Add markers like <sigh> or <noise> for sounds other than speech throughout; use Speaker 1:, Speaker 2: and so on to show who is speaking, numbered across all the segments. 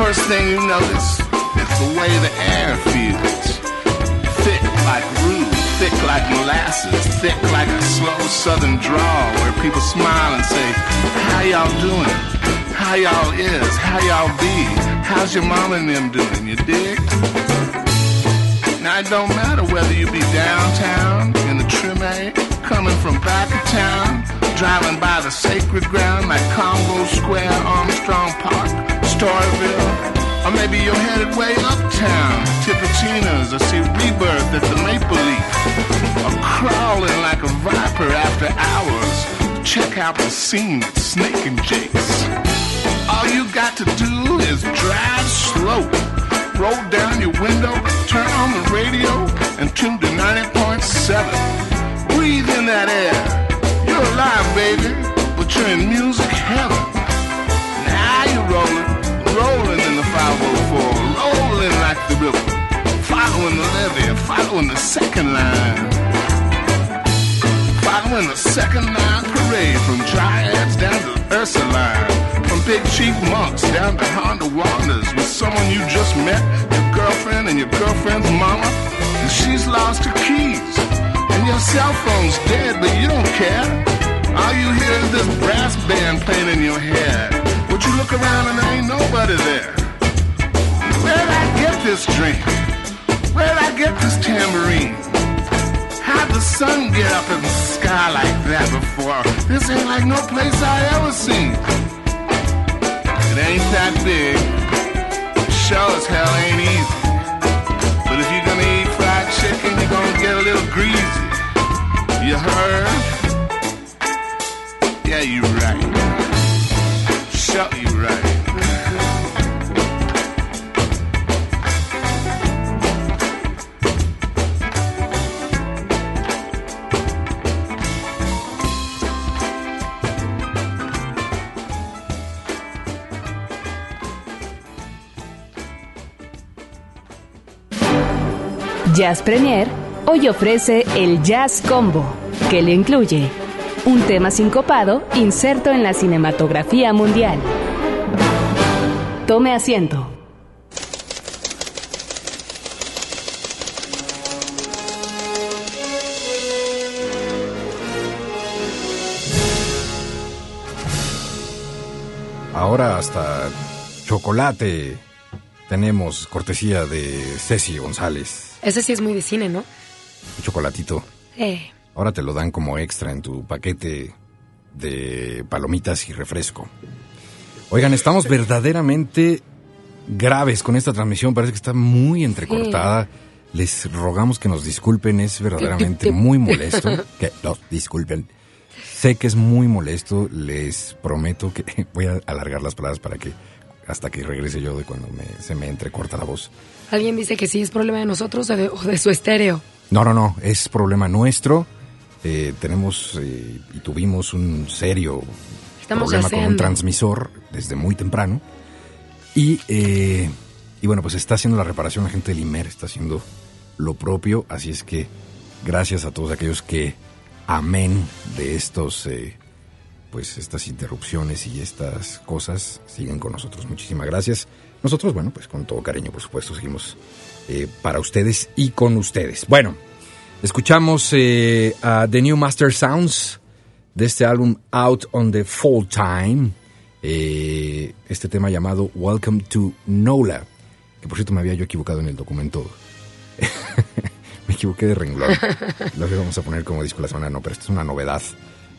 Speaker 1: First thing you notice is the way the air feels. Thick like roux, thick like molasses, thick like a slow southern drawl where people smile and say, How y'all doing? How y'all is? How y'all be? How's your mom and them doing? You dig? Now it don't matter whether you be downtown in the Treme, coming from back of town, driving by the sacred ground like Congo Square, Armstrong Park, Storyville, or maybe you're headed way uptown, Tipitina's, or see Rebirth at the Maple Leaf, or crawling like a viper after hours, check out the scene at Snake and Jake's. All you got to do is drive slow. Roll down your window, turn on the radio, and tune to 90.7. Breathe in that air. You're alive, baby, but you're in music heaven. Now you're rolling, rolling in the 504, rolling like the river, following the levee, following the second line. Following the second line parade from Dryads down to Ursuline. From Big Chief Monks down to Honda Wanders with someone you just met, your girlfriend and your girlfriend's mama, and she's lost her keys. And your cell phone's dead, but you don't care. All you hear is this brass band playing in your head. But you look around and there ain't nobody there. Where'd I get this drink? Where'd I get this tambourine? How'd the sun get up in the sky like that before? This ain't like no place I ever seen. It ain't that big. Sure as hell ain't easy.
Speaker 2: Jazz Premier hoy ofrece el Jazz Combo, que le incluye un tema sincopado inserto en la cinematografía mundial. Tome asiento.
Speaker 3: Ahora hasta chocolate tenemos cortesía de Ceci González.
Speaker 4: Ese sí es muy de cine, ¿no?
Speaker 3: Un chocolatito.
Speaker 4: Eh,
Speaker 3: Ahora te lo dan como extra en tu paquete de palomitas y refresco. Oigan, estamos verdaderamente graves con esta transmisión. Parece que está muy entrecortada. Les rogamos que nos disculpen, es verdaderamente muy molesto. <laughs> Que nos disculpen. Sé que es muy molesto, les prometo que <laughs> voy a alargar las palabras para que hasta que regrese yo de cuando me, se me entrecorta la voz.
Speaker 4: Alguien dice que sí es problema de nosotros o de, o de su estéreo.
Speaker 3: No, no, no, es problema nuestro. Eh, tenemos eh, y tuvimos un serio
Speaker 4: Estamos
Speaker 3: problema con un transmisor desde muy temprano. Y, eh, y bueno, pues está haciendo la reparación la gente del IMER, está haciendo lo propio. Así es que gracias a todos aquellos que amén de estos, eh, pues estas interrupciones y estas cosas siguen con nosotros. Muchísimas gracias. Nosotros, bueno, pues con todo cariño, por supuesto, seguimos eh, para ustedes y con ustedes. Bueno, escuchamos eh, a The New Master Sounds de este álbum Out on the Full Time. eh, este tema llamado Welcome to Nola. Que por cierto me había yo equivocado en el documento. <laughs> me equivoqué de renglón. <laughs> Lo que vamos a poner como disco la semana, no, pero esta es una novedad.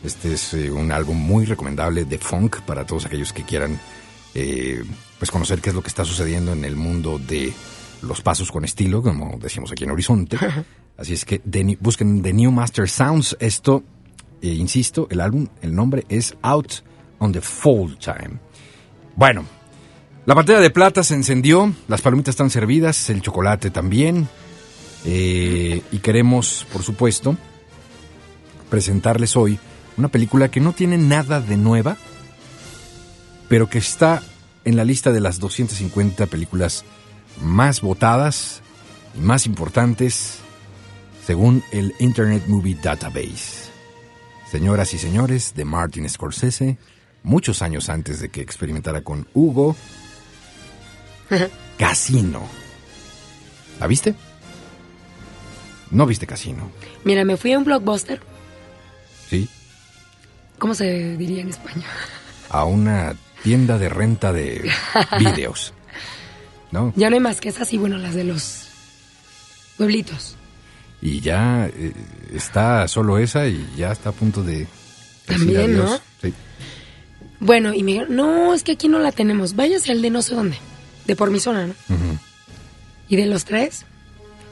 Speaker 3: Este es eh, un álbum muy recomendable de funk para todos aquellos que quieran eh, pues conocer qué es lo que está sucediendo en el mundo de los pasos con estilo, como decimos aquí en Horizonte. <laughs> Así es que busquen The New Master Sounds. Esto, eh, insisto, el álbum, el nombre es Out on the Full Time. Bueno, la pantalla de plata se encendió, las palomitas están servidas, el chocolate también. eh, y queremos, por supuesto, presentarles hoy una película que no tiene nada de nueva, pero que está en la lista de las 250 películas más votadas y más importantes según el Internet Movie Database. Señoras y señores, de Martin Scorsese, muchos años antes de que experimentara con Hugo, <laughs> Casino. ¿La viste? No viste Casino,
Speaker 4: Mira, me fui a un blockbuster.
Speaker 3: ¿sí?
Speaker 4: ¿Cómo se diría en español?
Speaker 3: A una tienda de renta de <laughs> vídeos. ¿No?
Speaker 4: Ya no hay más que esas y bueno, las de los pueblitos.
Speaker 3: Y ya eh, está solo esa y ya está a punto de decir
Speaker 4: También, ¿no?
Speaker 3: Sí.
Speaker 4: Bueno, y me dijeron, no, es que aquí no la tenemos. Váyase al de no sé dónde. De por mi zona, ¿no? Y de los tres.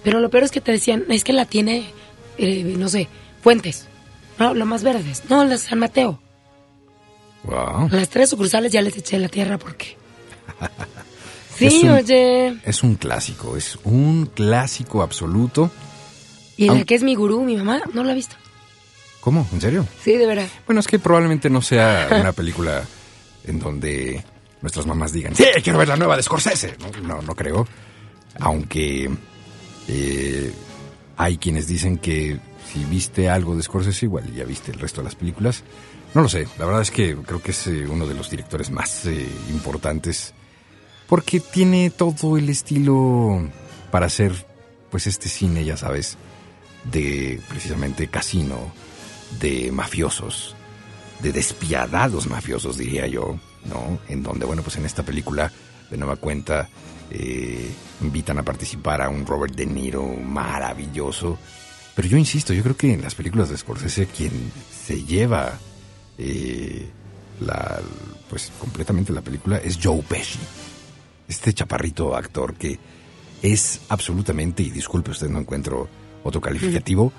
Speaker 4: Pero lo peor es que te decían, es que la tiene, eh, no sé, Fuentes. No, lo más verdes. No, la San Mateo.
Speaker 3: Wow.
Speaker 4: Las tres sucursales ya les eché la tierra porque. <laughs> Sí,
Speaker 3: un-
Speaker 4: oye.
Speaker 3: Es un clásico, es un clásico absoluto.
Speaker 4: Y la
Speaker 3: Aun-
Speaker 4: que es mi gurú, mi mamá, no la ha visto.
Speaker 3: ¿Cómo? ¿En serio?
Speaker 4: Sí, de verdad.
Speaker 3: Bueno, es que probablemente no sea una película en donde nuestras mamás digan, sí, quiero ver la nueva de Scorsese. No, no, no creo. Aunque eh, hay quienes dicen que si viste algo de Scorsese, igual ya viste el resto de las películas. No lo sé, la verdad es que creo que es eh, uno de los directores más eh, importantes porque tiene todo el estilo para hacer pues este cine, ya sabes, de precisamente casino, de mafiosos, de despiadados mafiosos, diría yo, ¿no? En donde, bueno, pues en esta película, de nueva cuenta, eh, invitan a participar a un Robert De Niro maravilloso. Pero yo insisto, yo creo que en las películas de Scorsese quien se lleva eh, la, pues completamente la película es Joe Pesci. Este chaparrito actor que es absolutamente, y disculpe usted, no encuentro otro calificativo,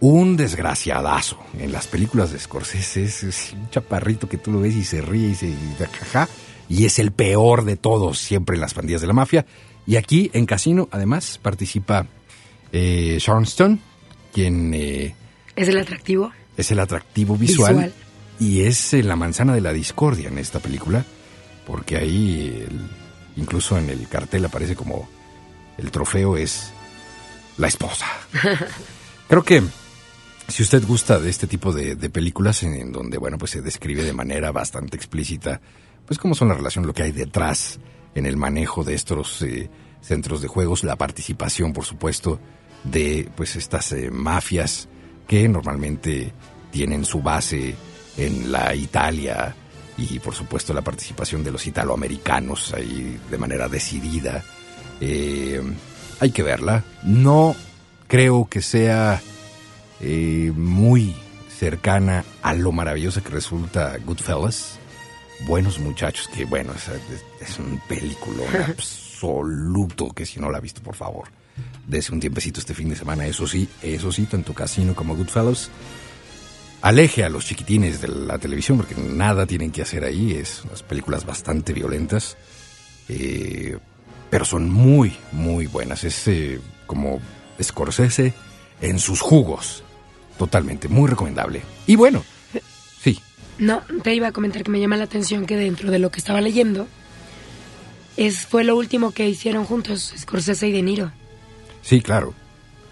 Speaker 3: un desgraciadazo. En las películas de Scorsese es, un chaparrito que tú lo ves y se ríe y se y jaja, y es el peor de todos siempre en las pandillas de la mafia. Y aquí en Casino, además, participa eh, Sharon Stone, quien eh,
Speaker 4: Es el atractivo.
Speaker 3: es el atractivo visual,
Speaker 4: Visual.
Speaker 3: y es eh, la manzana de la discordia en esta película, porque ahí el- incluso en el cartel aparece como el trofeo es la esposa. <laughs> Creo que si usted gusta de este tipo de, de películas en, en donde, bueno, pues se describe de manera bastante explícita, pues cómo son las relaciones, lo que hay detrás en el manejo de estos eh, centros de juegos, la participación, por supuesto, de pues estas eh, mafias que normalmente tienen su base en la Italia y por supuesto la participación de los italoamericanos ahí de manera decidida. Eh, hay que verla. No creo que sea eh, muy cercana a lo maravillosa que resulta Goodfellas. Buenos muchachos, que bueno, es, es- un película <laughs> absoluto que si no la ha visto, por favor, Dese un tiempecito este fin de semana, eso sí, eso sí, tanto Casino como Goodfellas. Aleje a los chiquitines de la televisión porque nada tienen que hacer ahí, es unas películas bastante violentas, eh, pero son muy, muy buenas. Es eh, como Scorsese en sus jugos, totalmente, muy recomendable. Y bueno, sí,
Speaker 4: No, te iba a comentar que me llama la atención que dentro de lo que estaba leyendo es fue lo último que hicieron juntos Scorsese y De Niro.
Speaker 3: Sí, claro.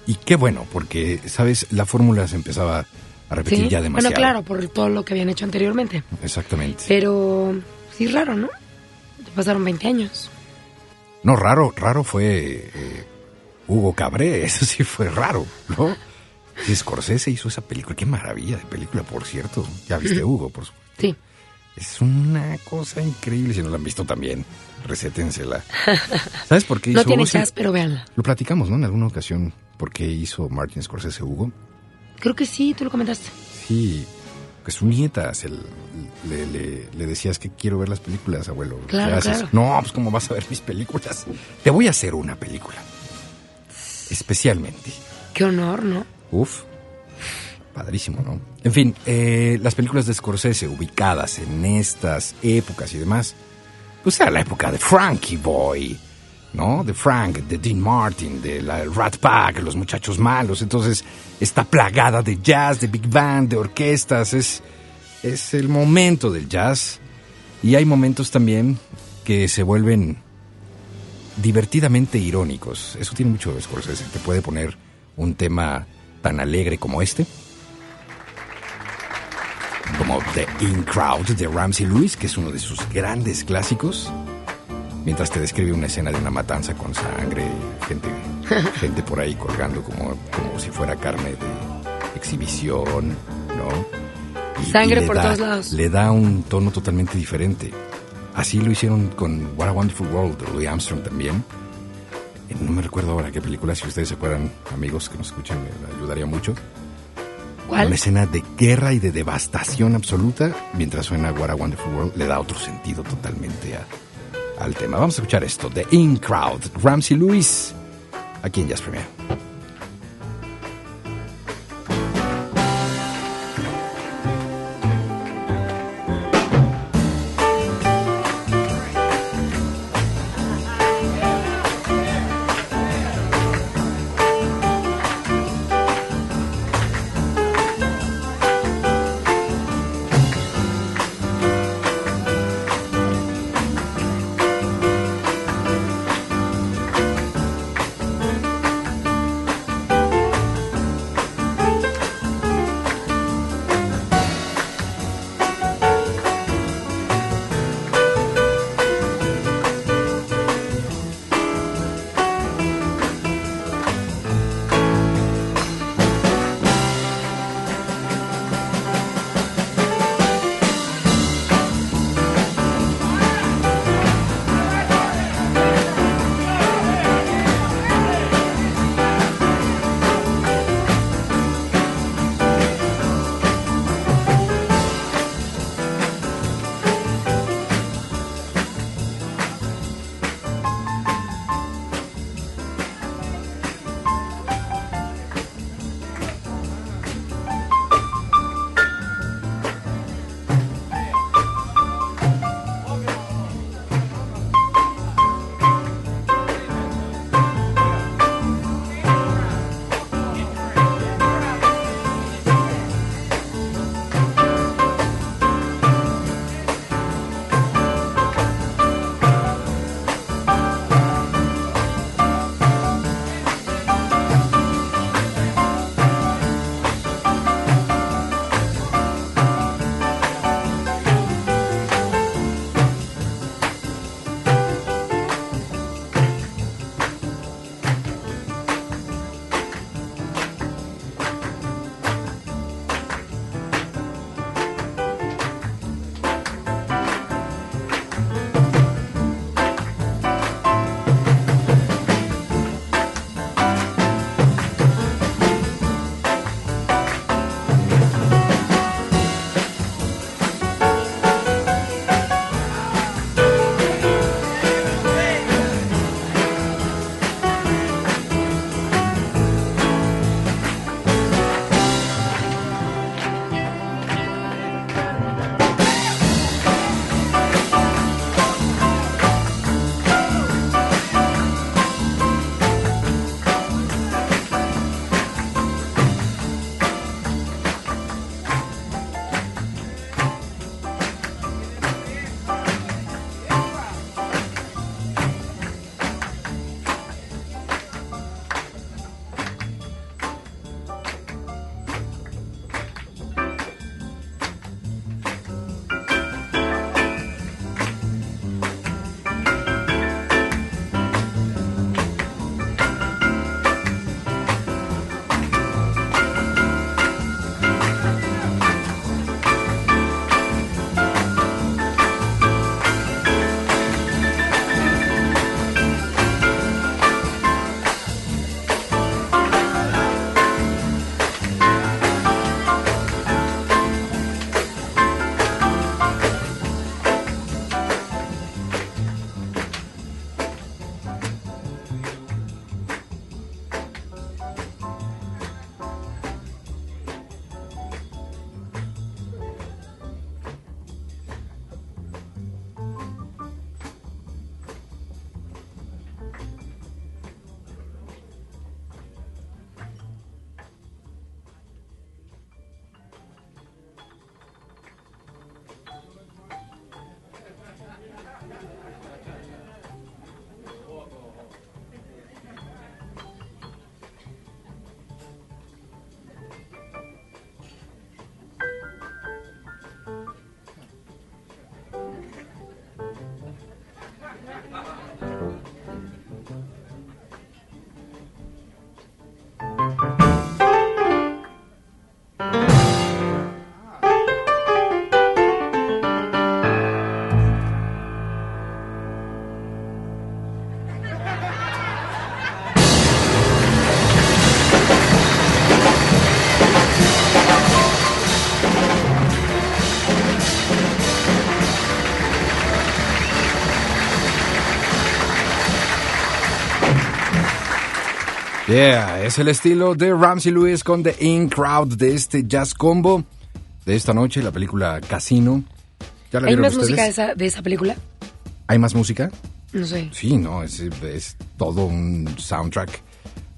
Speaker 3: Y qué bueno, porque, ¿sabes? La fórmula se empezaba a repetir
Speaker 4: ¿Sí?
Speaker 3: ya demasiado.
Speaker 4: Bueno, claro, por todo lo que habían hecho anteriormente.
Speaker 3: Exactamente.
Speaker 4: Pero sí raro, ¿no? Ya pasaron 20 años.
Speaker 3: No, raro, raro fue eh, Hugo Cabré, <laughs> eso sí fue raro, ¿no? Y Scorsese hizo esa película, qué maravilla de película, por cierto. Ya viste Hugo, por supuesto.
Speaker 4: Sí.
Speaker 3: Es una cosa increíble, si no la han visto también, recétensela. <laughs> ¿Sabes por qué hizo
Speaker 4: No tiene jazz, pero véanla.
Speaker 3: Lo platicamos, ¿no? En alguna ocasión, por qué hizo Martin Scorsese Hugo.
Speaker 4: Creo que sí, tú lo comentaste.
Speaker 3: Sí, que su nieta se le, le- le decías que quiero ver las películas, abuelo. ¿Qué
Speaker 4: Claro,
Speaker 3: haces?
Speaker 4: claro.
Speaker 3: No, pues ¿cómo vas a ver mis películas? Te voy a hacer una película. Especialmente.
Speaker 4: Qué honor, ¿no?
Speaker 3: Uf. Padrísimo, ¿no? En fin, eh, las películas de Scorsese ubicadas en estas épocas y demás, pues era la época de Frankie Boy, ¿no? De Frank, de Dean Martin, de la Rat Pack, los muchachos malos. Entonces, está plagada de jazz, de big band, de orquestas. Es, es el momento del jazz. Y hay momentos también que se vuelven divertidamente irónicos. Eso tiene mucho de Scorsese. Te puede poner un tema tan alegre como este. Como The In Crowd de Ramsey Lewis, que es uno de sus grandes clásicos. Mientras te describe una escena de una matanza con sangre, gente, <laughs> gente por ahí colgando como, como si fuera carne de exhibición, ¿no?
Speaker 4: Sangre
Speaker 3: le
Speaker 4: por
Speaker 3: da-
Speaker 4: todos lados.
Speaker 3: Le da un tono totalmente diferente. Así lo hicieron con What a Wonderful World de Louis Armstrong también. Eh, No me recuerdo ahora qué película, si ustedes se acuerdan, amigos que nos escuchan, me ayudaría mucho. Una escena de guerra y de devastación absoluta, mientras suena What a Wonderful World, le da otro sentido totalmente al tema. Vamos a escuchar esto, The In Crowd, Ramsey Lewis, aquí en Jazz Premier. Yeah, es el estilo de Ramsey Lewis con The In Crowd de este jazz combo de esta noche, la película Casino. ¿Ya la
Speaker 4: ¿Hay más
Speaker 3: ustedes?
Speaker 4: música de esa, de esa película?
Speaker 3: ¿Hay más música?
Speaker 4: No sé.
Speaker 3: Sí, no, es, es todo un soundtrack.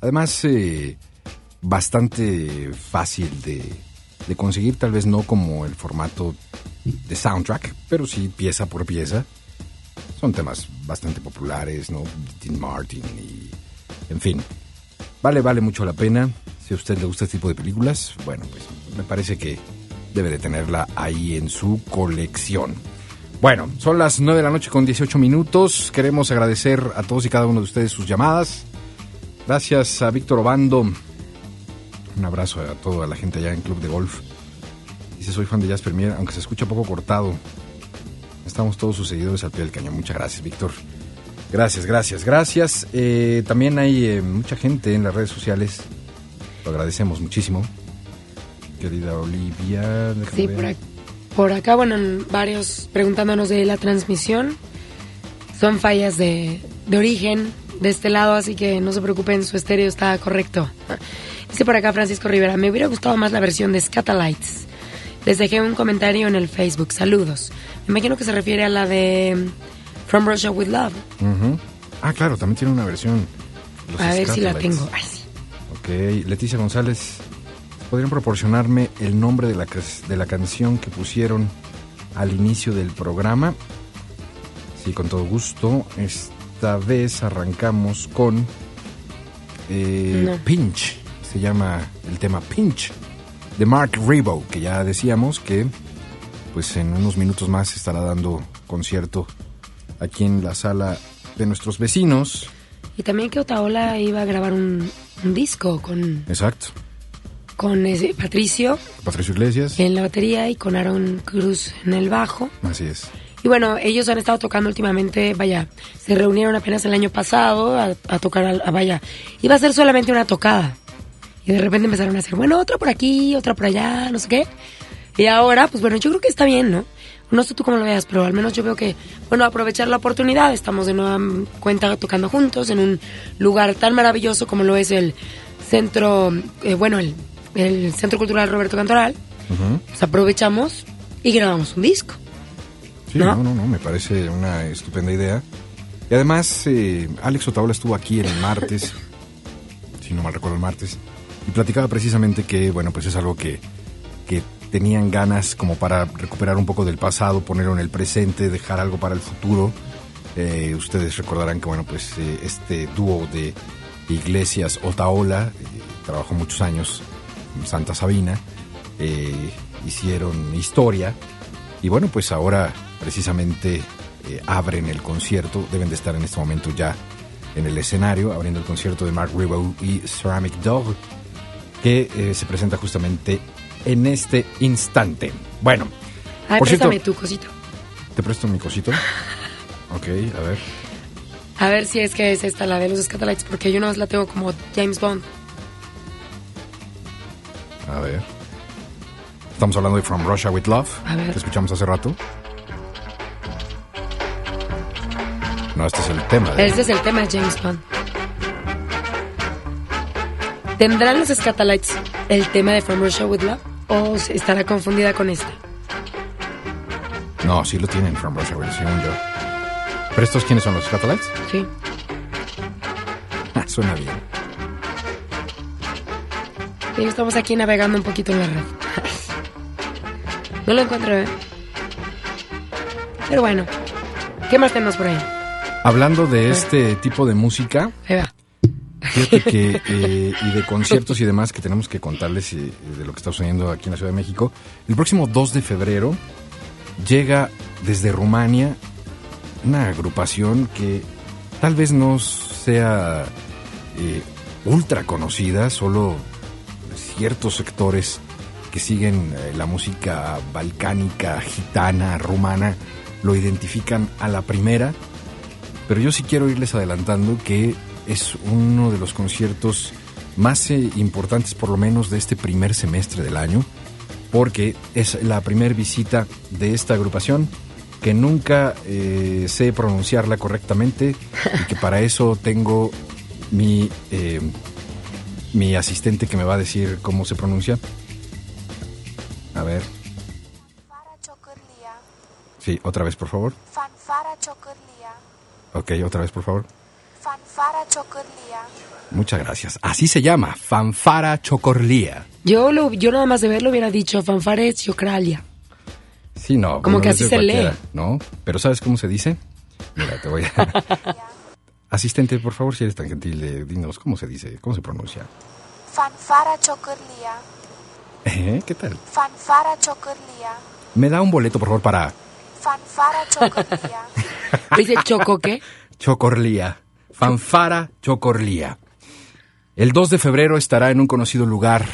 Speaker 3: Además, eh, bastante fácil de, de conseguir, tal vez no como el formato de soundtrack, pero sí pieza por pieza. Son temas bastante populares, ¿no? Dean Martin y... En fin, vale, vale mucho la pena. Si a usted le gusta este tipo de películas, bueno, pues me parece que debe de tenerla ahí en su colección. Bueno, son las 9 de la noche con 18 minutos. Queremos agradecer a todos y cada uno de ustedes sus llamadas. Gracias a Víctor Obando. Un abrazo a toda la gente allá en Club de Golf. Dice, soy fan de Jazz Premier, aunque se escucha poco cortado. Estamos todos sus seguidores al pie del cañón. Muchas gracias, Víctor. Gracias, gracias, gracias. Eh, también hay eh, mucha gente en las redes sociales. Lo agradecemos muchísimo. Querida Olivia,
Speaker 4: Sí, por, ac- por acá, bueno, en varios preguntándonos de la transmisión. Son fallas de, de origen de este lado, así que no se preocupen, su estéreo está correcto. <laughs> Dice por acá Francisco Rivera, me hubiera gustado más la versión de Scatalites. Les dejé un comentario en el Facebook, saludos. Me imagino que se refiere a la de From Russia with Love.
Speaker 3: Ah, claro, también tiene una versión. Los
Speaker 4: a ver si la tengo. Ay, sí.
Speaker 3: Ok, Leticia González, ¿podrían proporcionarme el nombre de la, de la canción que pusieron al inicio del programa? Sí, con todo gusto. Esta vez arrancamos con eh,
Speaker 4: No.
Speaker 3: Pinch. Se llama el tema Pinch de Mark Rebo, que ya decíamos que pues en unos minutos más estará dando concierto aquí en la sala de nuestros vecinos.
Speaker 4: Y también que Otaola iba a grabar un, un disco con,
Speaker 3: Exacto.
Speaker 4: con ese Patricio
Speaker 3: Patricio Iglesias.
Speaker 4: en la batería y con Aaron Cruz en el bajo.
Speaker 3: Así es.
Speaker 4: Y bueno, ellos han estado tocando últimamente, vaya, se reunieron apenas el año pasado a, a tocar, al- a, vaya, iba a ser solamente una tocada. Y de repente empezaron a hacer, bueno, otra por aquí, otra por allá, no sé qué. Y ahora, pues bueno, yo creo que está bien, ¿no? No sé tú cómo lo veas, pero al menos yo veo que, bueno, aprovechar la oportunidad, estamos de nueva cuenta tocando juntos en un lugar tan maravilloso como lo es el centro, eh, bueno, el, el Centro Cultural Roberto Cantoral. Pues aprovechamos y grabamos un disco.
Speaker 3: Sí,
Speaker 4: ¿No?
Speaker 3: no, no, no, me parece una estupenda idea. Y además, eh, Alex Otaola estuvo aquí el martes, <laughs> si no mal recuerdo el martes, y platicaba precisamente que, bueno, pues es algo que, que tenían ganas como para recuperar un poco del pasado, ponerlo en el presente, dejar algo para el futuro. Eh, ustedes recordarán que, bueno, pues eh, este dúo de Iglesias Otaola eh, trabajó muchos años en Santa Sabina, eh, hicieron historia y bueno, pues ahora precisamente eh, abren el concierto, deben de estar en este momento ya en el escenario, abriendo el concierto de Mark Ribot y Ceramic Dog, que eh, se presenta justamente en este instante. Bueno,
Speaker 4: Ay,
Speaker 3: por cierto,
Speaker 4: préstame tu cosito.
Speaker 3: ¿te presto mi cosito? <laughs> Ok, a ver.
Speaker 4: A ver si es que es esta, la de los Scatolites, porque yo no la tengo como James Bond.
Speaker 3: A ver. Estamos hablando de From Russia with Love,
Speaker 4: A ver.
Speaker 3: que escuchamos hace rato. No, este es el tema. de-
Speaker 4: Este es el tema de James Bond. ¿Tendrán los Scatolites el tema de From Russia with Love? ¿O estará confundida con esta?
Speaker 3: No, sí lo tienen From Love, según yo. ¿Pero estos quiénes son los Scatolites?
Speaker 4: Sí.
Speaker 3: Ah, Suena bien.
Speaker 4: Y estamos aquí navegando un poquito en la red. No lo encuentro, ¿eh? Pero bueno. ¿Qué más tenemos por ahí?
Speaker 3: Hablando de este tipo de música,
Speaker 4: Ahí va.
Speaker 3: Fíjate que, eh, y de conciertos y demás que tenemos que contarles eh, de lo que está sucediendo aquí en la Ciudad de México, el próximo 2 de febrero llega desde Rumania una agrupación que tal vez no sea eh, ultra conocida, solo ciertos sectores que siguen la música balcánica, gitana, rumana, lo identifican a la primera, pero yo sí quiero irles adelantando que es uno de los conciertos más eh, importantes por lo menos de este primer semestre del año, porque es la primera visita de esta agrupación que nunca eh, sé pronunciarla correctamente y que para eso tengo mi eh, mi asistente que me va a decir cómo se pronuncia. A ver. Sí, otra vez, por favor.
Speaker 5: Fanfara Chocorlia.
Speaker 3: Ok, otra vez, por favor.
Speaker 5: Fanfara Chocorlia.
Speaker 3: Muchas gracias. Así se llama, fanfara chocorlía.
Speaker 4: Yo, lo, yo nada más de verlo hubiera dicho fanfares Chocralia.
Speaker 3: Sí, no.
Speaker 4: Como que así se lee.
Speaker 3: cualquiera, ¿No? Pero ¿sabes cómo se dice? Mira, te voy a... <laughs> Asistente, por favor, si eres tan gentil, eh, dinos cómo se dice, cómo se pronuncia.
Speaker 5: Fanfara Chocorlia.
Speaker 3: ¿Eh? ¿Qué tal?
Speaker 5: Fanfara Chocorlia.
Speaker 3: Me da un boleto, por favor, para
Speaker 5: Fanfara Chocorlia. <laughs>
Speaker 4: Dice Choco, ¿qué?
Speaker 3: Chocorlía. Fanfara Chocorlía. El 2 de febrero estará en un conocido lugar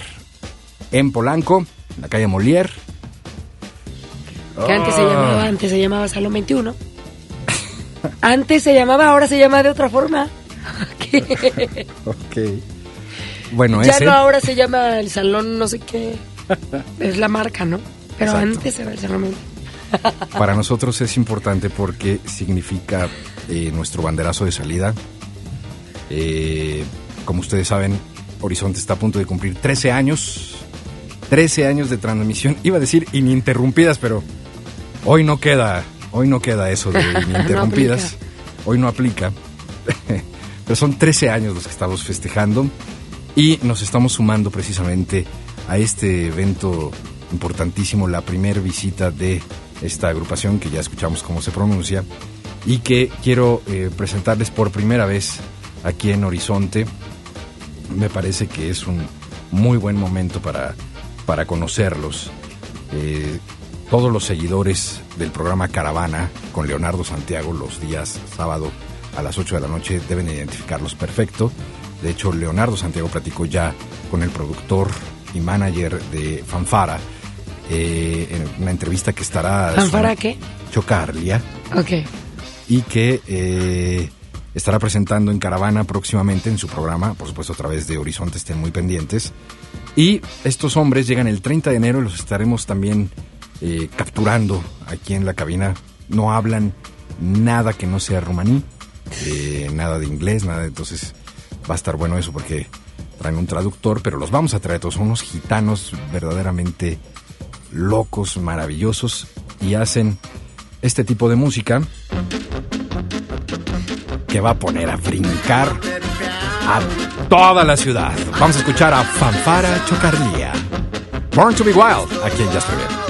Speaker 3: en Polanco, en la calle Molière.
Speaker 4: Que antes se
Speaker 3: Ah.
Speaker 4: llamaba, antes se llamaba Salón 21. <laughs> Antes se llamaba, ahora se llama de otra forma. <laughs>
Speaker 3: Ok. Bueno,
Speaker 4: ya
Speaker 3: ese...
Speaker 4: no ahora se llama el Salón no sé qué. Es la marca, ¿no? Pero
Speaker 3: Exacto.
Speaker 4: antes era el Salón 21. <laughs>
Speaker 3: Para nosotros es importante porque significa eh, nuestro banderazo de salida. Eh, como ustedes saben, Horizonte está a punto de cumplir 13 años. 13 años de transmisión. Iba a decir ininterrumpidas, pero hoy no queda, hoy no queda eso de <laughs> ininterrumpidas. hoy no aplica. <laughs> pero son 13 años los que estamos festejando y nos estamos sumando precisamente a este evento importantísimo, la primer visita de esta agrupación que ya escuchamos cómo se pronuncia y que quiero eh, presentarles por primera vez aquí en Horizonte. Me parece que es un muy buen momento para, para conocerlos. Eh, todos los seguidores del programa Caravana con Leonardo Santiago los días sábado a las 8 de la noche deben identificarlos perfecto. De hecho, Leonardo Santiago platicó ya con el productor y manager de Fanfara eh, en una entrevista que estará...
Speaker 4: ¿Fanfara qué?
Speaker 3: Chocarlia
Speaker 4: Ok.
Speaker 3: Y que eh, estará presentando en Caravana próximamente en su programa, por supuesto a través de Horizonte, estén muy pendientes. Y estos hombres llegan el 30 de enero y los estaremos también eh, capturando aquí en la cabina. No hablan nada que no sea rumaní, eh, nada de inglés, nada, entonces va a estar bueno eso porque traen un traductor, pero los vamos a traer todos, son unos gitanos verdaderamente locos, maravillosos y hacen este tipo de música que va a poner a brincar a toda la ciudad. Vamos a escuchar a Fanfara Chocarlía. Born to be Wild, aquí en Just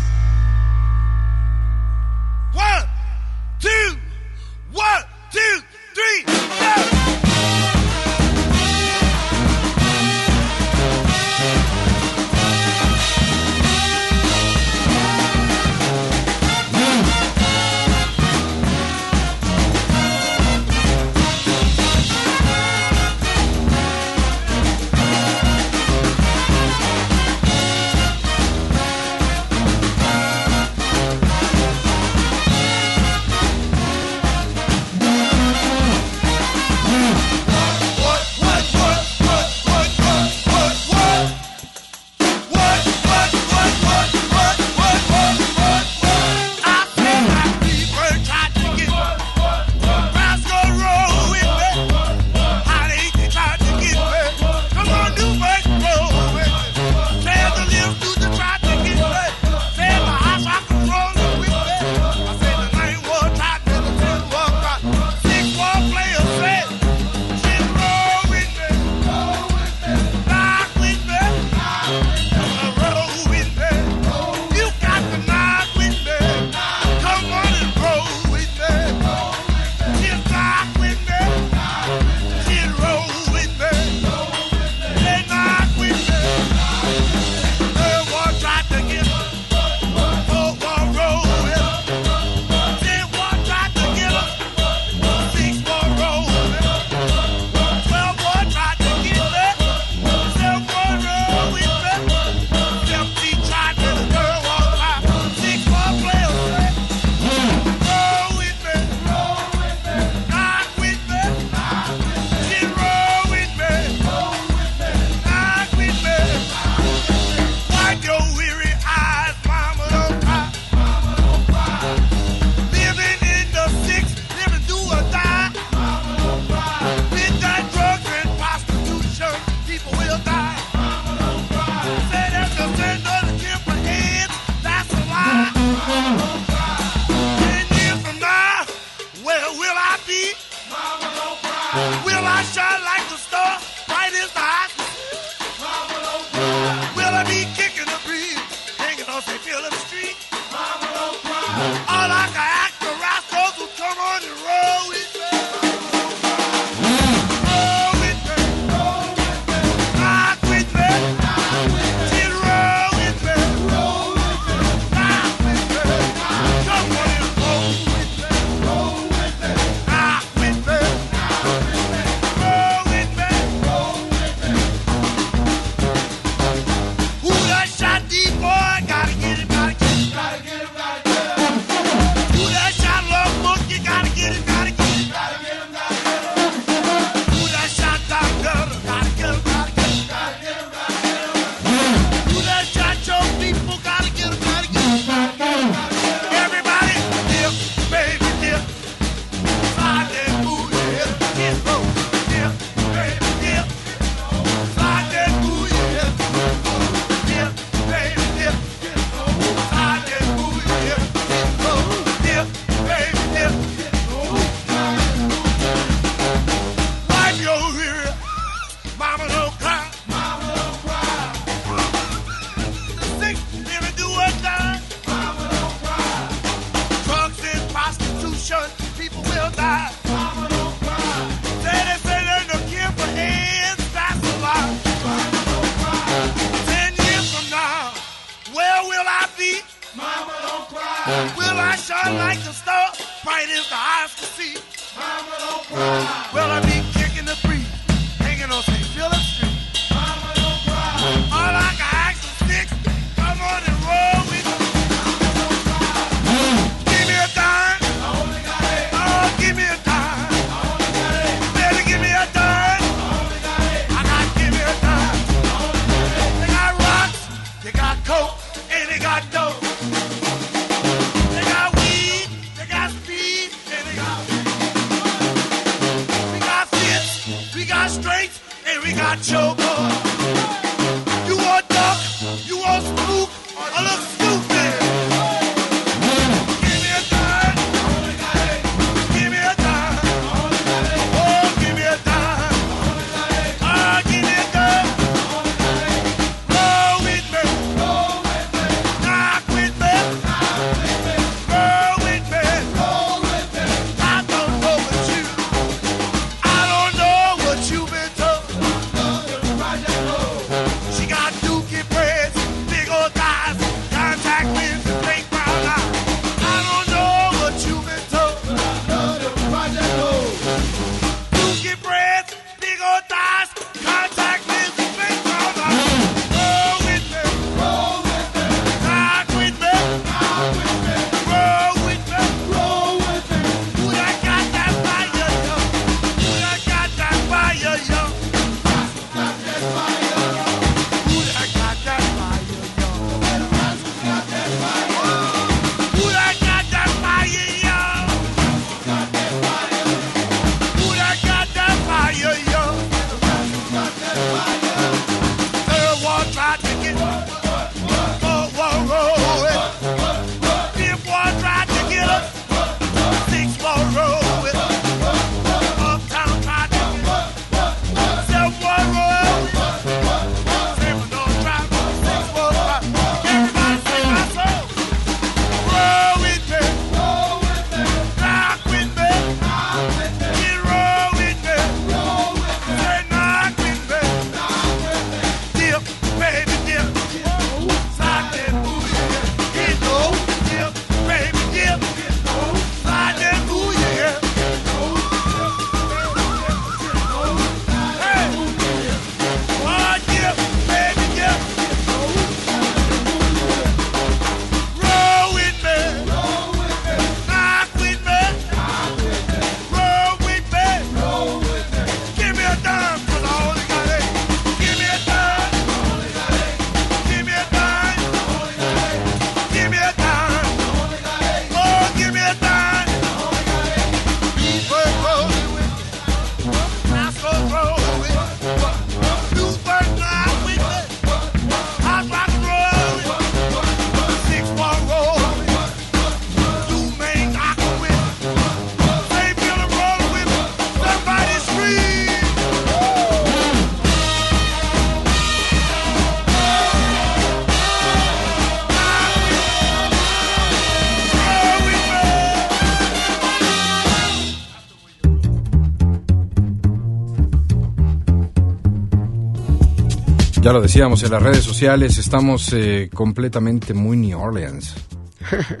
Speaker 3: Ya lo decíamos en las redes sociales, estamos eh, completamente muy New Orleans. <laughs>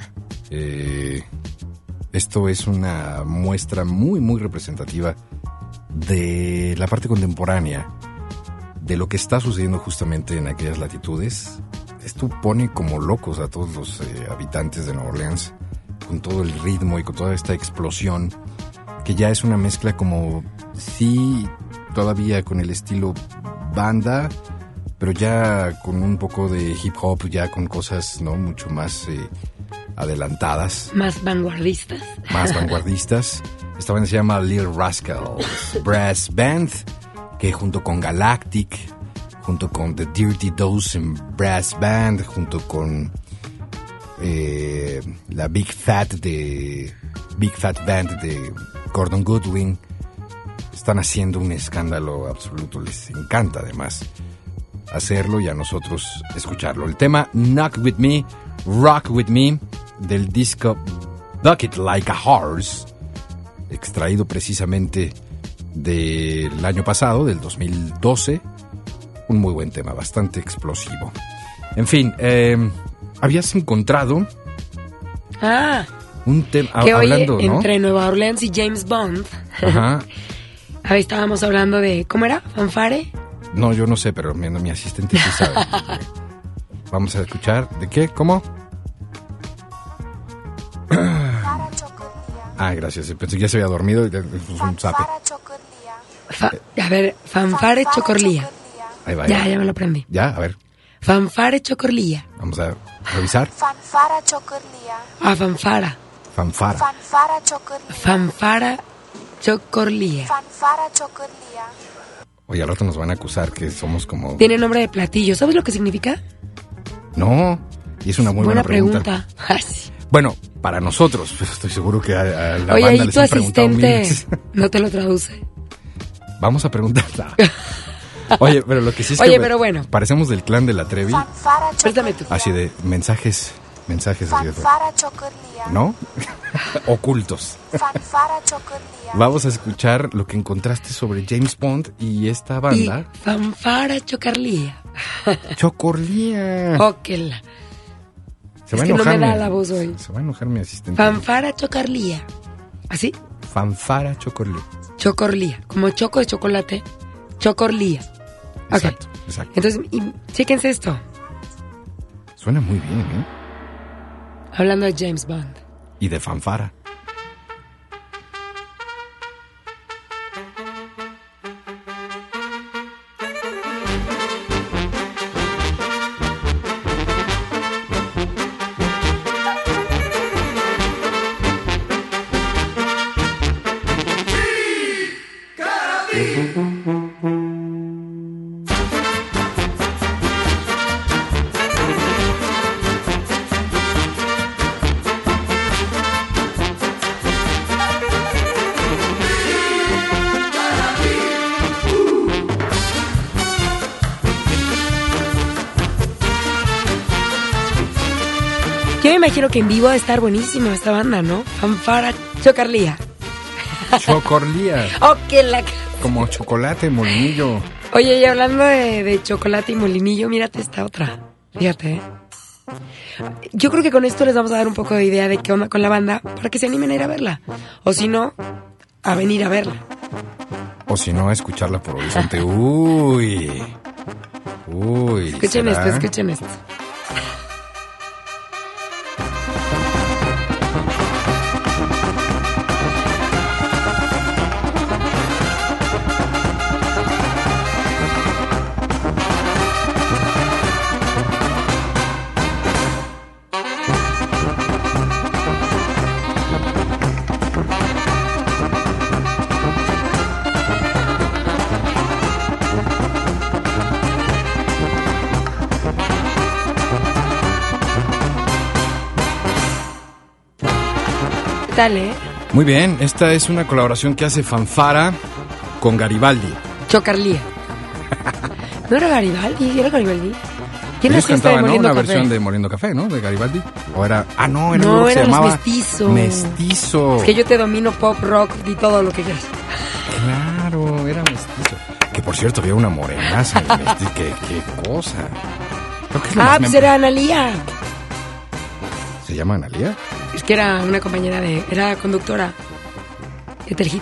Speaker 3: Eh, esto es una muestra muy, muy representativa de la parte contemporánea, de lo que está sucediendo justamente en aquellas latitudes. Esto pone como locos a todos los eh, habitantes de Nueva Orleans, con todo el ritmo y con toda esta explosión, que ya es una mezcla como, sí, todavía con el estilo banda, pero ya con un poco de hip hop, ya con cosas no mucho más eh, adelantadas,
Speaker 4: Más vanguardistas.
Speaker 3: más vanguardistas. <laughs> Esta banda se llama Lil Rascals Brass Band, que junto con Galactic, junto con The Dirty Dozen Brass Band, junto con eh, la Big Fat de Big Fat Band de Gordon Goodwin, están haciendo un escándalo absoluto. Les encanta además hacerlo y a nosotros escucharlo. El tema Knock With Me, Rock With Me del disco Bucket Like a Horse, extraído precisamente del año pasado, del 2012. Un muy buen tema, bastante explosivo. En fin, eh, habías encontrado
Speaker 4: Ah,
Speaker 3: un tema
Speaker 4: oye,
Speaker 3: hablando, ¿no?
Speaker 4: entre Nueva Orleans y James Bond,
Speaker 3: Ajá. <laughs>
Speaker 4: ahí estábamos hablando de, ¿cómo era? ¿Fanfare?
Speaker 3: No, yo no sé, pero mi, mi asistente sí sabe. Vamos a escuchar. ¿De qué? ¿Cómo?
Speaker 5: Fanfara chocolía.
Speaker 3: Ah, gracias. Pensé que ya se había dormido. Es un zape.
Speaker 5: Fanfara chocolía.
Speaker 4: Fa- a ver, Fanfare Chocorlía.
Speaker 5: chocolía.
Speaker 3: Ahí va.
Speaker 4: Ya,
Speaker 3: ahí
Speaker 4: ya me lo aprendí.
Speaker 3: Ya, a ver.
Speaker 4: Fanfare Chocorlía.
Speaker 3: Vamos a revisar.
Speaker 5: Fanfara chocolía.
Speaker 4: Ah, fanfara.
Speaker 3: Fanfara.
Speaker 5: Fanfara chocolía.
Speaker 4: Fanfara Chocorlía.
Speaker 5: Fanfara chocolía.
Speaker 3: Oye, al rato nos van a acusar que somos como...
Speaker 4: Tiene nombre de platillo. ¿Sabes lo que significa?
Speaker 3: No. Y es una muy buena,
Speaker 4: pregunta. Ay, <laughs> sí.
Speaker 3: Bueno, para nosotros, <laughs> pero estoy seguro que a, a la
Speaker 4: Oye,
Speaker 3: banda
Speaker 4: ¿y
Speaker 3: les
Speaker 4: tu
Speaker 3: han
Speaker 4: asistente <laughs> no te lo traduce?
Speaker 3: Vamos a preguntarla. Oye, pero lo que sí es
Speaker 4: Oye,
Speaker 3: que
Speaker 4: pero bueno.
Speaker 3: parecemos del clan de la Trevi.
Speaker 4: Préstame tú.
Speaker 3: Así de mensajes, mensajes así de... ¿No? Ocultos. Vamos a escuchar lo que encontraste sobre James Bond y esta
Speaker 4: Y
Speaker 3: banda.
Speaker 4: fanfara chocarlía.
Speaker 3: Chocorlía.
Speaker 4: Oh, que la-
Speaker 3: Se va
Speaker 4: es
Speaker 3: a
Speaker 4: que no me
Speaker 3: enojar
Speaker 4: da
Speaker 3: mi-
Speaker 4: la voz hoy.
Speaker 3: Se va a enojar mi asistente.
Speaker 4: Fanfara chocarlía. ¿Así?
Speaker 3: Fanfara Chocorlía.
Speaker 4: Chocorlía. Como choco de chocolate. Chocorlía.
Speaker 3: Exacto, exacto.
Speaker 4: Entonces, y, chéquense esto.
Speaker 3: Suena muy bien, ¿eh?
Speaker 4: Hablando de James Bond.
Speaker 3: Y de fanfara.
Speaker 4: Que en vivo va a estar buenísimo esta banda, ¿no? Fanfara chocarlía. <laughs>
Speaker 3: Chocorlía.
Speaker 4: Que la...
Speaker 3: Como chocolate, molinillo.
Speaker 4: Oye, y hablando de, de chocolate y molinillo, mírate esta otra. Fíjate, ¿eh? Yo creo que con esto les vamos a dar un poco de idea de qué onda con la banda para que se animen a ir a verla. O si no, a venir a verla.
Speaker 3: O si no, a escucharla por horizonte. Uy. Uy.
Speaker 4: Escuchen
Speaker 3: ¿será?
Speaker 4: esto, escuchen esto. Tal, eh?
Speaker 3: Muy bien, esta es una colaboración que hace Fanfara con Garibaldi.
Speaker 4: Chocarlía. <laughs> ¿No era Garibaldi? ¿Era Garibaldi? ¿Quién
Speaker 3: Ellos cantaban, ¿no? Una
Speaker 4: Café?
Speaker 3: versión de Moliendo Café, ¿no? De Garibaldi. O era. Ah, no, era
Speaker 4: No,
Speaker 3: uno que se
Speaker 4: eran
Speaker 3: llamaba.
Speaker 4: Mestizos.
Speaker 3: Mestizo.
Speaker 4: Es que yo te domino pop, rock y todo lo que quieras.
Speaker 3: Claro, era mestizo. Que por cierto, había una morenaza. en ¿Qué, qué cosa? Creo que es
Speaker 4: Ah, pues era Analía.
Speaker 3: ¿Se llama Analia?
Speaker 4: Es que era una compañera de... Era conductora de Telehit.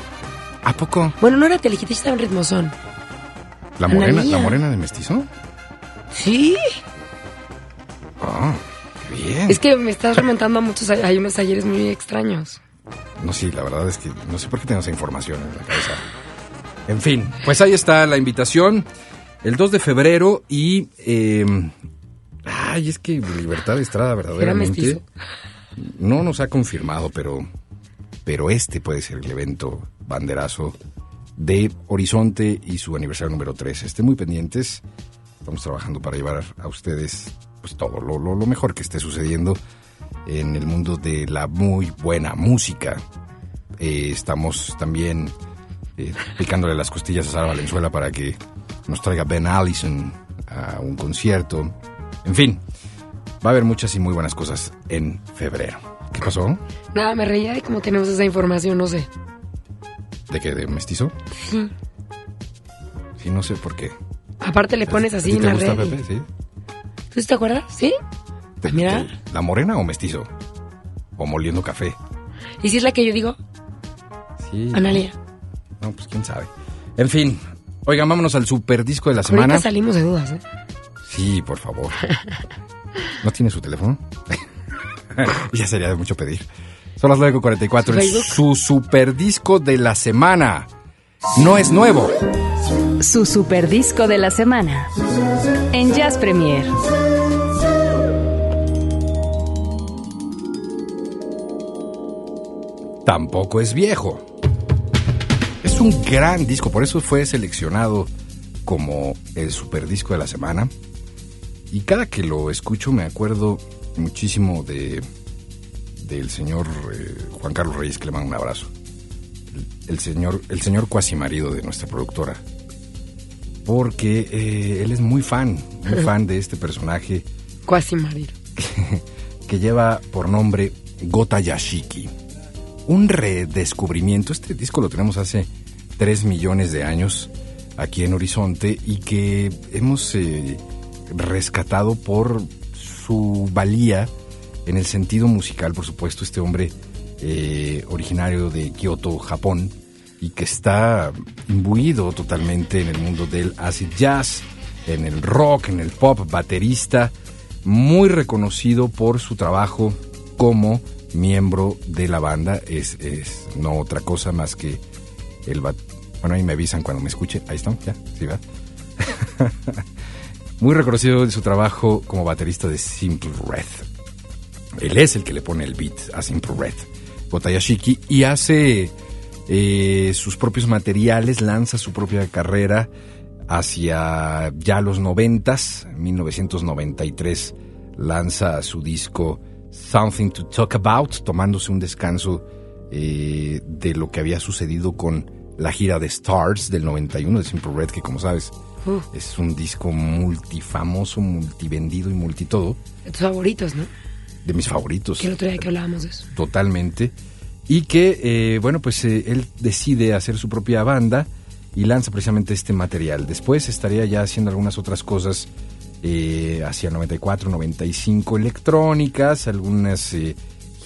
Speaker 3: ¿A poco?
Speaker 4: Bueno, no era Telehit, estaba en Ritmozón.
Speaker 3: ¿La morena. ¿La morena de mestizo?
Speaker 4: Sí.
Speaker 3: Ah, qué bien.
Speaker 4: Es que me estás remontando a muchos... Hay unos talleres muy extraños.
Speaker 3: No, sí, la verdad es que no sé por qué tengo esa información en la cabeza. En fin, pues ahí está la invitación. El 2 de febrero y... eh, ay, es que Libertad Estrada verdaderamente...
Speaker 4: mestizo.
Speaker 3: No nos ha confirmado, pero... Pero este puede ser el evento banderazo de Horizonte y su aniversario número 3. Estén muy pendientes. Estamos trabajando para llevar a ustedes pues todo lo, lo- mejor que esté sucediendo en el mundo de la muy buena música. Eh, estamos también eh, picándole las costillas a Sara Valenzuela para que nos traiga Ben Allison a un concierto. En fin, va a haber muchas y muy buenas cosas en febrero. ¿Qué pasó?
Speaker 4: Nada, me reía de cómo tenemos esa información, no sé.
Speaker 3: ¿De qué? ¿De mestizo?
Speaker 4: Sí.
Speaker 3: Sí, no sé por qué.
Speaker 4: Aparte le pones
Speaker 3: ¿A
Speaker 4: así en la
Speaker 3: gusta
Speaker 4: red. y-
Speaker 3: Pepe? Sí.
Speaker 4: ¿Tú te acuerdas? ¿Sí?
Speaker 3: ¿Te-
Speaker 4: Mira.
Speaker 3: ¿La morena o mestizo? ¿O moliendo café?
Speaker 4: ¿Y si es la que yo digo?
Speaker 3: Sí.
Speaker 4: Analia.
Speaker 3: No, pues quién sabe. En fin, oigan, vámonos al super disco de la semana.
Speaker 4: Ahorita salimos de dudas, ¿eh?
Speaker 3: Sí, por favor. <laughs> ¿No tiene su teléfono? <laughs> ya sería de mucho pedir. Son las 9.44.
Speaker 4: ¿Su?
Speaker 3: Su super disco de la semana. No es nuevo.
Speaker 2: Su super disco de la semana. En Jazz Premier.
Speaker 3: Tampoco es viejo. Es un gran disco, por eso fue seleccionado como el super disco de la semana. Y cada que lo escucho me acuerdo muchísimo de del señor eh, Juan Carlos Reyes, que le mando un abrazo. El, el señor, el señor cuasi marido de nuestra productora. Porque eh, él es muy fan, muy <laughs> fan de este personaje
Speaker 4: Cuasi marido. <laughs>
Speaker 3: que lleva por nombre Gota Yashiki. Un redescubrimiento. Este disco lo tenemos hace 3 millones de años aquí en Horizonte y que hemos eh, rescatado por su valía en el sentido musical, por supuesto, este hombre eh, originario de Kioto, Japón, y que está imbuido totalmente en el mundo del acid jazz, en el rock, en el pop, baterista, muy reconocido por su trabajo como miembro de la banda. Es, es no otra cosa más que el bat- Bueno, ahí me avisan cuando me escuche. Ahí están, ya, sí, va. <laughs> muy reconocido de su trabajo como baterista de Simple Red. Él es el que le pone el beat a Simple Red, Gotayashiki, y hace eh, sus propios materiales, lanza su propia carrera hacia ya los noventas, 1993, lanza su disco Something to Talk About, tomándose un descanso eh, de lo que había sucedido con la gira de Stars del 91 de Simple Red, que como sabes
Speaker 4: Uh,
Speaker 3: es un disco multifamoso, multivendido y multitodo,
Speaker 4: de tus favoritos, ¿no?
Speaker 3: de mis favoritos
Speaker 4: Que el otro día que hablábamos de eso.
Speaker 3: totalmente. Y que, eh, bueno, pues eh, él decide hacer su propia banda y lanza precisamente este material. Después estaría ya haciendo algunas otras cosas eh, hacia 94, 95 electrónicas, algunas eh,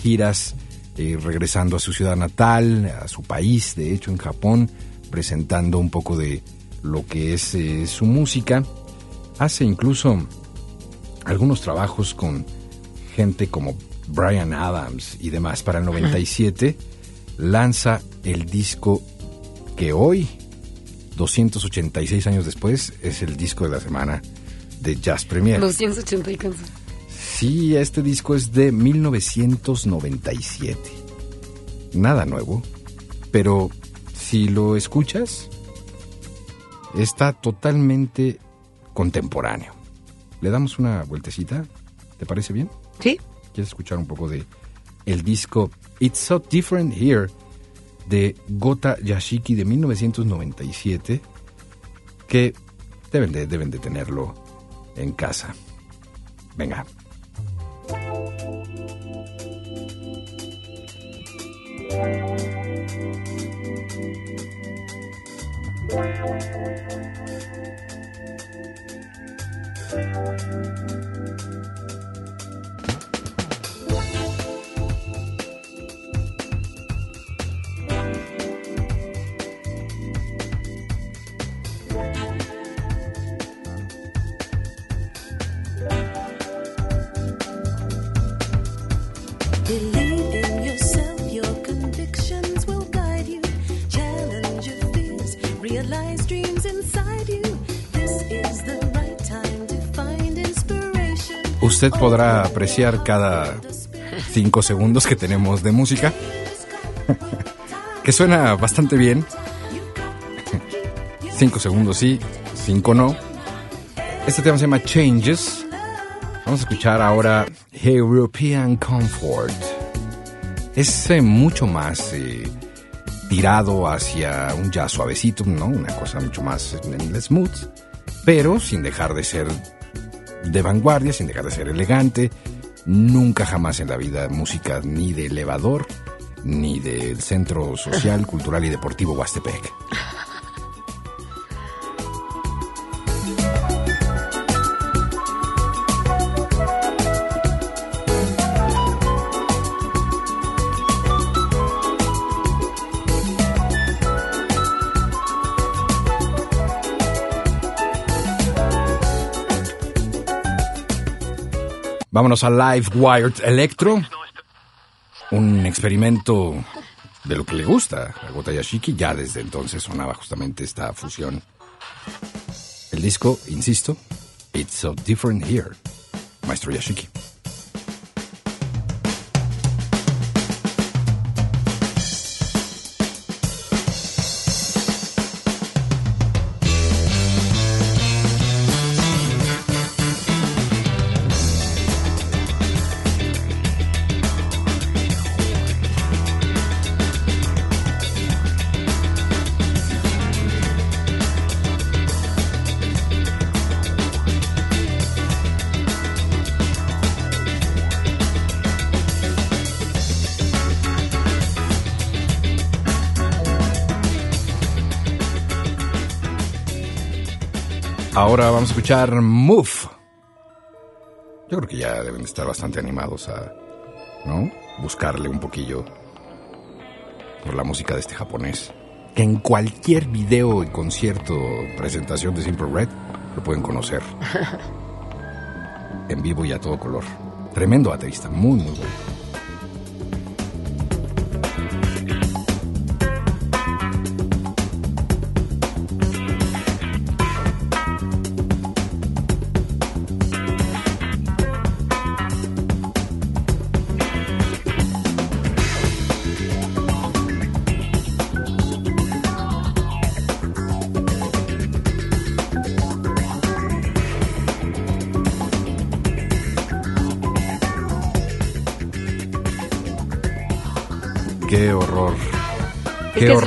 Speaker 3: giras eh, regresando a su ciudad natal, a su país, de hecho en Japón, presentando un poco de lo que es eh, su música. Hace incluso algunos trabajos con gente como Brian Adams y demás. Para el 97 lanza el disco que hoy, 286 años después, es el disco de la semana de Jazz Premier.
Speaker 4: 280 y cansa.
Speaker 3: Sí, este disco es de 1997. Nada nuevo, pero si lo escuchas, está totalmente contemporáneo. ¿Le damos una vueltecita? ¿Te parece bien?
Speaker 4: ¿Sí?
Speaker 3: ¿Quieres escuchar un poco de el disco It's So Different Here de Gota Yashiki de 1997? Que deben de, deben de tenerlo en casa. Venga.
Speaker 6: Música
Speaker 3: Usted podrá apreciar cada cinco segundos que tenemos de música, <laughs> que suena bastante bien. <laughs> Cinco segundos sí, cinco no. Este tema se llama Changes. Vamos a escuchar ahora European Comfort. Es eh, mucho más eh, tirado hacia un jazz suavecito, ¿no? Una cosa mucho más en el smooth, pero sin dejar de ser de vanguardia, sin dejar de ser elegante. Nunca jamás en la vida música ni de elevador, ni del Centro Social, Cultural y Deportivo Huastepec. Vámonos a Live Wired Electro. Un experimento de lo que le gusta a Gota Yashiki. Ya desde entonces sonaba justamente esta fusión. El disco, insisto, It's So Different Here. Maestro Yashiki. Ahora vamos a escuchar Move. Yo creo que ya deben de estar bastante animados a, ¿no? Buscarle un poquillo por la música de este japonés. Que en cualquier video y concierto, presentación de Simple Red, lo pueden conocer. <laughs> En vivo y a todo color. Tremendo baterista, muy, muy bueno.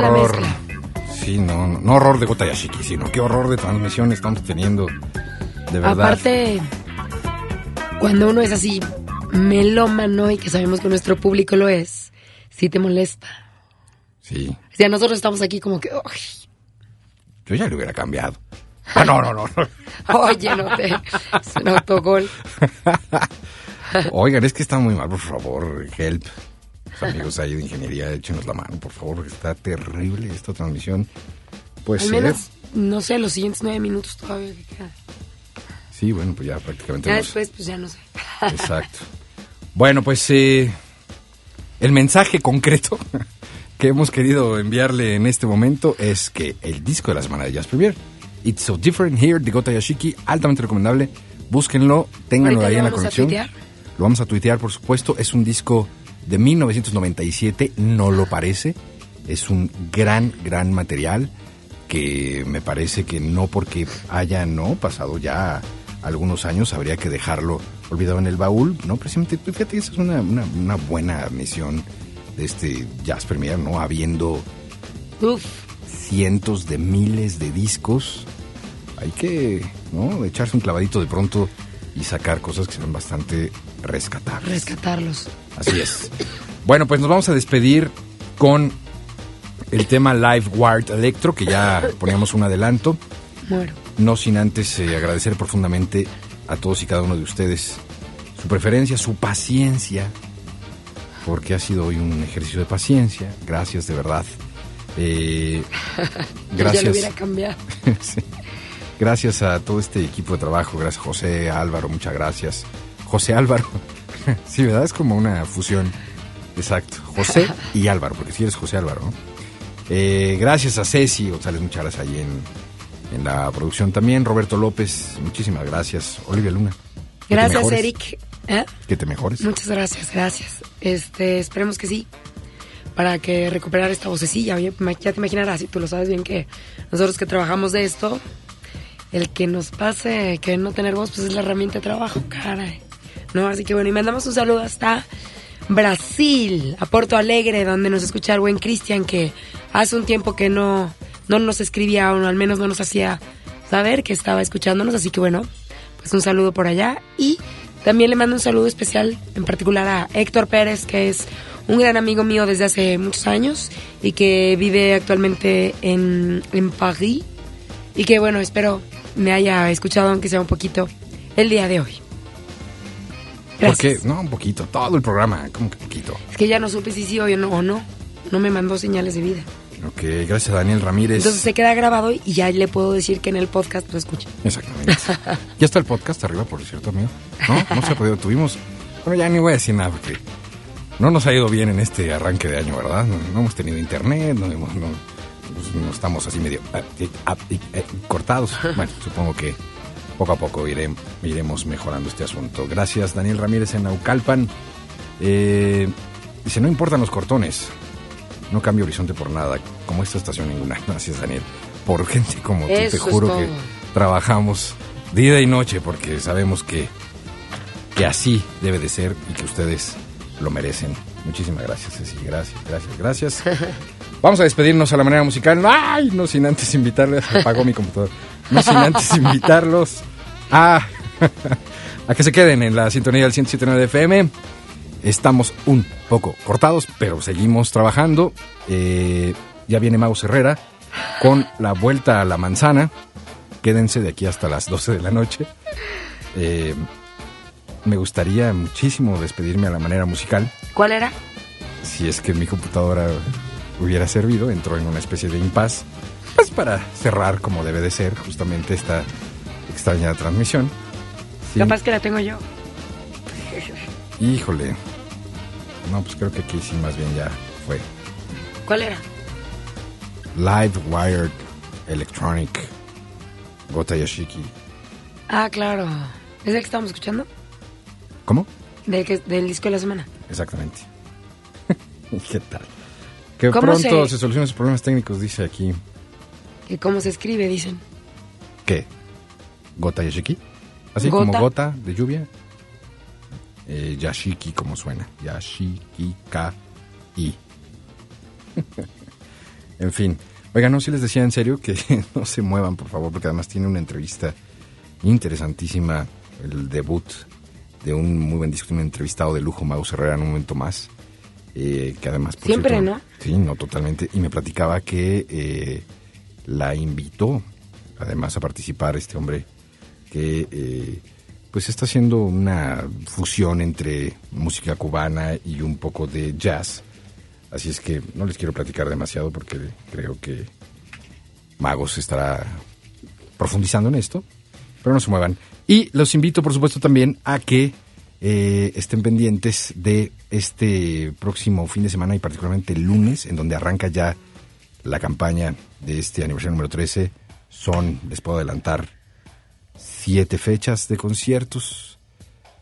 Speaker 3: Horror. Sí, no, no, no horror de Gota Yashiki, sino qué horror de transmisión estamos teniendo. De verdad.
Speaker 4: Aparte, cuando uno es así melómano y que sabemos que nuestro público lo es, sí te molesta.
Speaker 3: Sí.
Speaker 4: O sea, nosotros estamos aquí como que, "Ay,
Speaker 3: Yo ya le hubiera cambiado. Ah, no, no, no. no. <laughs>
Speaker 4: oye, no te... Es un autogol. <laughs>
Speaker 3: Oigan, es que está muy mal, por favor, help. Los amigos ahí de ingeniería, échenos la mano, por favor, porque está terrible esta transmisión. Pues
Speaker 4: Al
Speaker 3: ser.
Speaker 4: menos, no sé, los siguientes nueve minutos todavía que quedan.
Speaker 3: Sí, bueno, pues ya prácticamente
Speaker 4: Ya
Speaker 3: nos-
Speaker 4: después, pues ya no sé. <laughs>
Speaker 3: Exacto. Bueno, pues eh, el mensaje concreto <laughs> que hemos querido enviarle en este momento es que el disco de la semana de Jazz Premier, It's So Different Here, de Gota Yashiki, altamente recomendable. Búsquenlo, ténganlo ahí en la conexión. Lo vamos a tuitear, por supuesto. Es un disco de 1997, no lo parece. Es un gran, gran material que me parece que no porque haya no pasado ya algunos años habría que dejarlo olvidado en el baúl, ¿no? Precisamente, pues, fíjate, esa es una, una, una buena misión de este Jazz Premier, ¿no? Habiendo
Speaker 4: Uf,
Speaker 3: cientos de miles de discos, hay que, ¿no? Echarse un clavadito de pronto y sacar cosas que sean bastante rescatables.
Speaker 4: rescatarlos.
Speaker 3: Así es. Bueno, pues nos vamos a despedir con el tema Live Wired Electro, que ya poníamos un adelanto.
Speaker 4: Muero.
Speaker 3: No sin antes eh, agradecer profundamente a todos y cada uno de ustedes su preferencia, su paciencia, porque ha sido hoy un ejercicio de paciencia. Gracias, de verdad. Eh, <laughs>
Speaker 4: Ya lo
Speaker 3: gracias.
Speaker 4: hubiera cambiado. <laughs>
Speaker 3: Sí. Gracias a todo este equipo de trabajo, gracias José, Álvaro, muchas gracias. José Álvaro, <laughs> sí, ¿verdad? Es como una fusión. Exacto, José y Álvaro, porque si eres José Álvaro. ¿no? Eh, gracias a Ceci González, muchas gracias ahí en, en la producción también. Roberto López, muchísimas gracias. Olivia Luna.
Speaker 4: Gracias, Eric. ¿Eh?
Speaker 3: Que te mejores.
Speaker 4: Muchas gracias, gracias. Este, esperemos que sí. Para que recuperar esta vocecilla. Oye, ya te imaginarás, y tú lo sabes bien que nosotros que trabajamos de esto, el que nos pase que no tener voz, pues es la herramienta de trabajo, caray. No, así que bueno, y mandamos un saludo hasta Brasil, a Porto Alegre, donde nos escucha el buen Cristian, que hace un tiempo que no, no nos escribía, o al menos no nos hacía saber que estaba escuchándonos, así que bueno, pues un saludo por allá. Y también le mando un saludo especial, en particular a Héctor Pérez, que es un gran amigo mío desde hace muchos años y que vive actualmente en, en París. Y que bueno, espero me haya escuchado, aunque sea un poquito, el día de hoy.
Speaker 3: Porque, no, un poquito, todo el programa, como que poquito.
Speaker 4: Es que ya no supe si sí o no, o no. No me mandó señales de vida.
Speaker 3: Ok, gracias a Daniel Ramírez.
Speaker 4: Entonces se queda grabado y ya le puedo decir que en el podcast lo escuche.
Speaker 3: Exactamente. <laughs> ya está el podcast arriba, por cierto, amigo. No, no se ha podido. Tuvimos. Bueno, ya ni voy a decir nada porque no nos ha ido bien en este arranque de año, ¿verdad? No, no hemos tenido internet, no, hemos- no- pues, no estamos así medio ah, eh, ah, eh, eh, cortados. <laughs> Bueno, supongo que poco a poco iré- iremos mejorando este asunto. Gracias, Daniel Ramírez en Naucalpan. Eh, dice: No importan los cortones. No cambio horizonte por nada, como esta estación ninguna. <laughs> Gracias, Daniel. Por gente como tú, te juro que trabajamos día y noche porque sabemos que, que así debe de ser y que ustedes lo merecen. Muchísimas gracias, Ceci. Gracias, gracias, gracias. <laughs> Vamos a despedirnos a la manera musical. ¡Ay! No sin antes invitarles. Apagó mi computador. No sin antes <laughs> invitarlos a, <laughs> a que se queden en la sintonía del 107.9 de FM. Estamos un poco cortados, pero seguimos trabajando. Eh, ya viene Maus Herrera con la vuelta a la manzana. Quédense de aquí hasta las 12 de la noche. Eh, me gustaría muchísimo despedirme a la manera musical.
Speaker 4: ¿Cuál era?
Speaker 3: Si es que mi computadora hubiera servido, entró en una especie de impas. Pues para cerrar como debe de ser justamente esta extraña transmisión. Sí,
Speaker 4: Capaz que la tengo yo.
Speaker 3: Híjole. No, pues creo que aquí sí más bien ya fue.
Speaker 4: ¿Cuál era?
Speaker 3: Live Wired Electronic Gota Yashiki.
Speaker 4: Ah, claro. ¿Es el que estábamos escuchando?
Speaker 3: ¿Cómo?
Speaker 4: Del, que, del disco de la semana.
Speaker 3: Exactamente. <laughs> ¿Qué tal? Que
Speaker 4: ¿Cómo
Speaker 3: pronto
Speaker 4: se-
Speaker 3: se... solucionen sus problemas técnicos, dice aquí.
Speaker 4: ¿Y cómo se escribe? Dicen.
Speaker 3: ¿Qué? ¿Gota Yashiki? Así
Speaker 4: Gota.
Speaker 3: como gota de lluvia. Eh, yashiki, como suena. Yashiki, K, I. <laughs> en fin. Oigan, no, si les decía en serio que <laughs> no se muevan, por favor, porque además tiene una entrevista interesantísima, el debut de un muy buen disco, un entrevistado de lujo, Mau Herrera, en un momento más. eh, que además... por
Speaker 4: Siempre,
Speaker 3: cierto,
Speaker 4: ¿no?
Speaker 3: Sí, no, totalmente. Y me platicaba que eh, la invitó, además, a participar este hombre que eh, pues está haciendo una fusión entre música cubana y un poco de jazz. Así es que no les quiero platicar demasiado porque creo que Magos estará profundizando en esto, pero no se muevan. Y los invito, por supuesto, también a que eh, estén pendientes de este próximo fin de semana y particularmente el lunes, en donde arranca ya la campaña de este aniversario número 13. Son, les puedo adelantar, siete fechas de conciertos.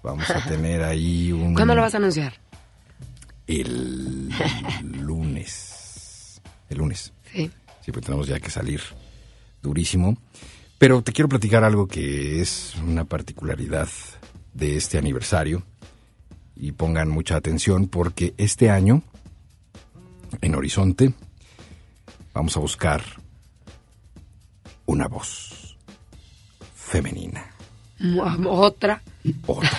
Speaker 3: Vamos a <laughs> tener ahí un...
Speaker 4: ¿Cuándo lo vas a anunciar?
Speaker 3: El <laughs> lunes. El lunes.
Speaker 4: Sí.
Speaker 3: Sí, pues tenemos ya que salir durísimo. Pero te quiero platicar algo que es una particularidad de este aniversario. Y pongan mucha atención porque este año, en Horizonte, vamos a buscar una voz femenina.
Speaker 4: Otra.
Speaker 3: Otra,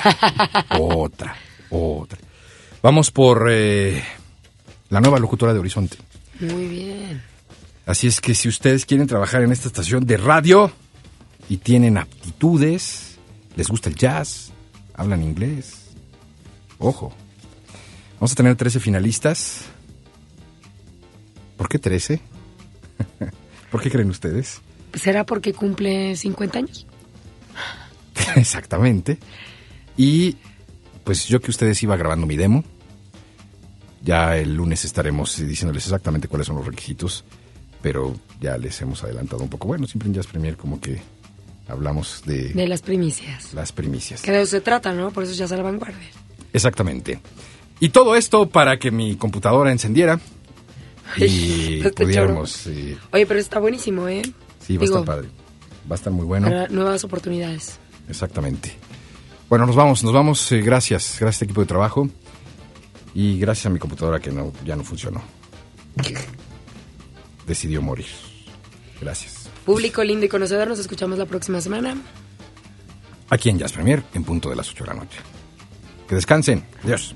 Speaker 3: otra, otra. Vamos por eh, la nueva locutora de Horizonte.
Speaker 4: Muy bien.
Speaker 3: Así es que si ustedes quieren trabajar en esta estación de radio, y tienen aptitudes, les gusta el jazz, hablan inglés. Ojo. Vamos a tener 13 finalistas. ¿Por qué 13? <laughs> ¿Por qué creen ustedes?
Speaker 4: ¿Será porque cumple 50 años? <laughs>
Speaker 3: Exactamente. Y pues yo que ustedes iba grabando mi demo. Ya el lunes estaremos diciéndoles exactamente cuáles son los requisitos, pero ya les hemos adelantado un poco. Bueno, siempre en Jazz Premier como que hablamos de,
Speaker 4: De las primicias.
Speaker 3: las primicias.
Speaker 4: Que de eso se trata, ¿no? Por eso ya es a la vanguardia.
Speaker 3: Exactamente. Y todo esto para que mi computadora encendiera <laughs> y pudiéramos...
Speaker 4: Oye, pero está buenísimo, ¿eh?
Speaker 3: sí, va a estar padre. Va a estar muy bueno.
Speaker 4: para nuevas oportunidades.
Speaker 3: Exactamente. Bueno, nos vamos, nos vamos. eh, gracias, gracias a este equipo de trabajo. Y gracias a mi computadora que no, ya no funcionó. <laughs> Decidió morir. Gracias.
Speaker 4: Público lindo y conocedor, nos escuchamos la próxima semana.
Speaker 3: Aquí en Jazz Premier, en punto de las 8 de la noche. Que descansen. Adiós.